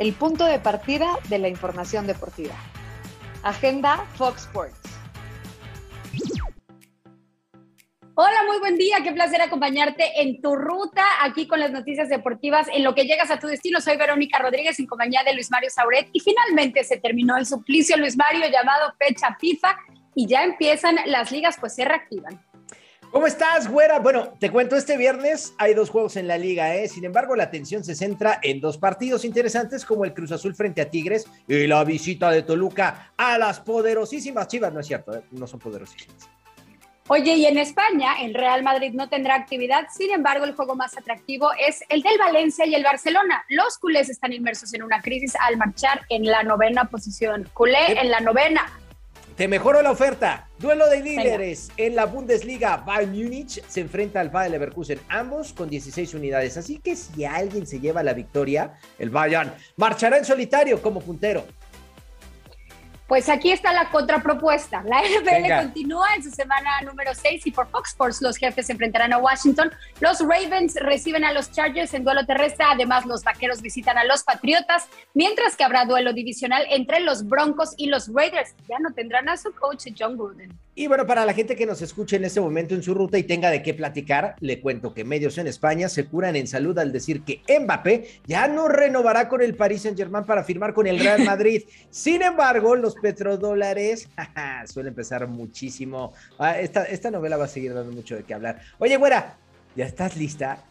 el punto de partida de la información deportiva. Agenda Fox Sports. Hola, muy buen día. Qué placer acompañarte en tu ruta aquí con las noticias deportivas. En lo que llegas a tu destino, soy Verónica Rodríguez en compañía de Luis Mario Sauret. Y finalmente se terminó el suplicio Luis Mario llamado fecha FIFA y ya empiezan las ligas, pues se reactivan. ¿Cómo estás, güera? Bueno, te cuento, este viernes hay dos juegos en la liga, ¿eh? Sin embargo, la atención se centra en dos partidos interesantes como el Cruz Azul frente a Tigres y la visita de Toluca a las poderosísimas Chivas. No es cierto, ¿eh? no son poderosísimas. Oye, y en España, el Real Madrid no tendrá actividad, sin embargo, el juego más atractivo es el del Valencia y el Barcelona. Los culés están inmersos en una crisis al marchar en la novena posición. Culé en la novena, te mejoró la oferta. Duelo de líderes en la Bundesliga. Bayern Múnich se enfrenta al Bayern Leverkusen, ambos con 16 unidades. Así que si alguien se lleva la victoria, el Bayern marchará en solitario como puntero. Pues aquí está la contrapropuesta. La NFL continúa en su semana número 6 y por Fox Sports los jefes se enfrentarán a Washington. Los Ravens reciben a los Chargers en duelo terrestre. Además, los Vaqueros visitan a los Patriotas, mientras que habrá duelo divisional entre los Broncos y los Raiders. Ya no tendrán a su coach John Gruden. Y bueno, para la gente que nos escuche en este momento en su ruta y tenga de qué platicar, le cuento que medios en España se curan en salud al decir que Mbappé ya no renovará con el Paris Saint-Germain para firmar con el Real Madrid. Sin embargo, los petrodólares suelen empezar muchísimo. Ah, esta, esta novela va a seguir dando mucho de qué hablar. Oye, güera, ¿ya estás lista?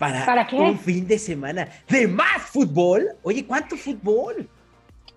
Para, ¿Para qué? un fin de semana de más fútbol. Oye, ¿cuánto fútbol?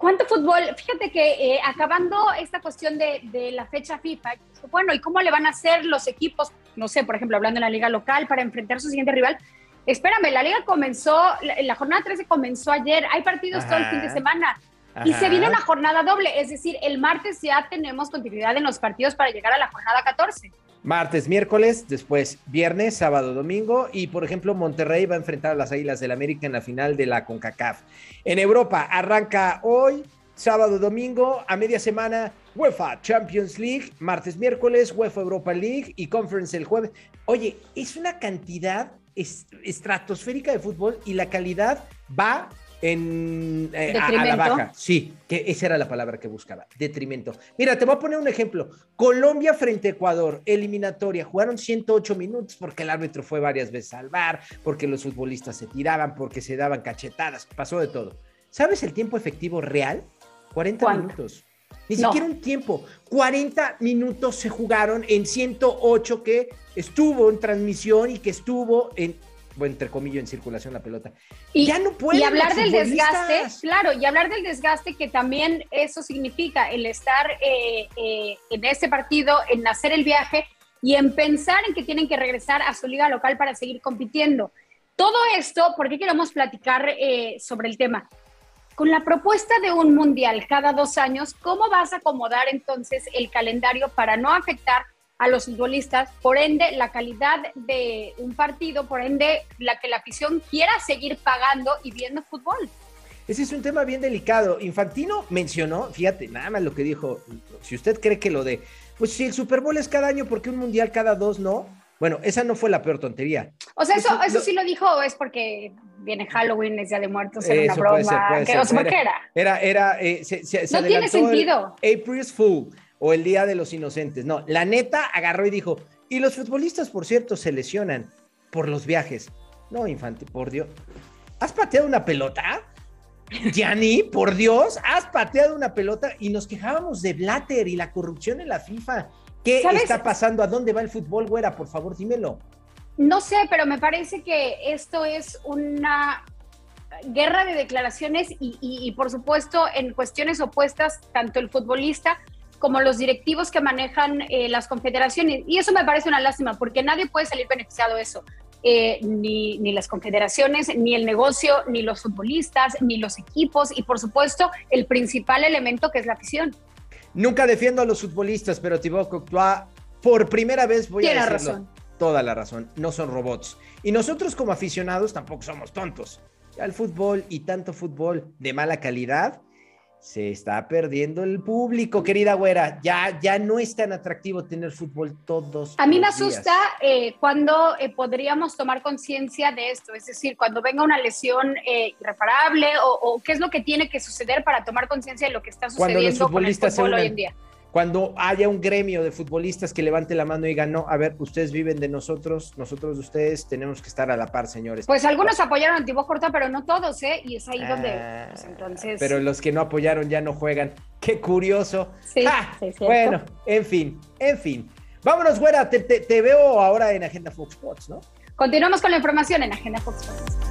¿Cuánto fútbol? Fíjate que eh, acabando esta cuestión de, la fecha FIFA, bueno, ¿y cómo le van a hacer los equipos, no sé, por ejemplo, hablando en la liga local, para enfrentar a su siguiente rival? Espérame, la liga comenzó, la, jornada 13 comenzó ayer, hay partidos todo el fin de semana. Y se viene una jornada doble, es decir, el martes ya tenemos continuidad en los partidos para llegar a la jornada 14 martes, miércoles, después viernes, sábado, domingo y por ejemplo Monterrey va a enfrentar a las Águilas del América en la final de la CONCACAF. En Europa arranca hoy, sábado, domingo, a media semana UEFA Champions League, martes, miércoles, UEFA Europa League y Conference el jueves. Oye, es una cantidad estratosférica de fútbol y la calidad va en, eh, a, la baja. Sí, que esa era la palabra que buscaba, detrimento. Mira, te voy a poner un ejemplo. Colombia frente a Ecuador, eliminatoria, jugaron 108 minutos porque el árbitro fue varias veces al bar, porque los futbolistas se tiraban, porque se daban cachetadas, pasó de todo. ¿Sabes el tiempo efectivo real? 40 minutos. Ni siquiera un tiempo. 40 minutos se jugaron en 108 que estuvo en transmisión y que estuvo en entre comillas, en circulación la pelota. Y ya no puede. Y hablar del desgaste, claro, y hablar del desgaste que también eso significa el estar eh, eh, en este partido, en hacer el viaje y en pensar en que tienen que regresar a su liga local para seguir compitiendo. Todo esto, ¿por qué queremos platicar eh, sobre el tema? Con la propuesta de un mundial cada dos años, ¿cómo vas a acomodar entonces el calendario para no afectar a los futbolistas, por ende la calidad de un partido, por ende la que la afición quiera seguir pagando y viendo fútbol. Ese es un tema bien delicado. Infantino mencionó, fíjate, nada más lo que dijo, si usted cree que lo de, pues si el Super Bowl es cada año, ¿por qué un mundial cada dos no? Bueno, esa no fue la peor tontería. O sea, eso, eso, sí lo dijo, es porque viene Halloween, es Día de Muertos, era una broma. que, era, era, era, eh, no tiene sentido. April's Fool o el Día de los Inocentes. No, la neta agarró y dijo, y los futbolistas, por cierto, se lesionan por los viajes. No, Infante, por Dios. ¿Has pateado una pelota? Gianni, por Dios, has pateado una pelota y nos quejábamos de Blatter y la corrupción en la FIFA. ¿Qué está pasando? ¿A dónde va el fútbol, güera? Por favor, dímelo. No sé, pero me parece que esto es una guerra de declaraciones y, y por supuesto en cuestiones opuestas, tanto el futbolista como los directivos que manejan eh, las confederaciones. Y eso me parece una lástima, porque nadie puede salir beneficiado de eso. Eh, ni, ni, las confederaciones, ni el negocio, ni los futbolistas, ni los equipos y por supuesto el principal elemento que es la afición. Nunca defiendo a los futbolistas, pero Thibaut Courtois por primera vez voy a decirlo. Razón. Toda la razón, no son robots. Y nosotros como aficionados tampoco somos tontos. El fútbol y tanto fútbol de mala calidad Se está perdiendo el público, querida güera. Ya, ya no es tan atractivo tener fútbol todos. A mí me asusta eh, cuando eh, podríamos tomar conciencia de esto, es decir, cuando venga una lesión eh, irreparable o, qué es lo que tiene que suceder para tomar conciencia de lo que está sucediendo con el fútbol hoy en día cuando haya un gremio de futbolistas que levante la mano y diga, no, a ver, ustedes viven de nosotros, nosotros de ustedes, tenemos que estar a la par, señores. Pues algunos apoyaron a Tibó Corta, pero no todos, ¿eh? Y es ahí donde, ah, pues, entonces... Pero los que no apoyaron ya no juegan. Qué curioso. Sí, Bueno, en fin, en fin. Vámonos, güera, te, te veo ahora en Agenda Fox Sports, ¿no? Continuamos con la información en Agenda Fox Sports.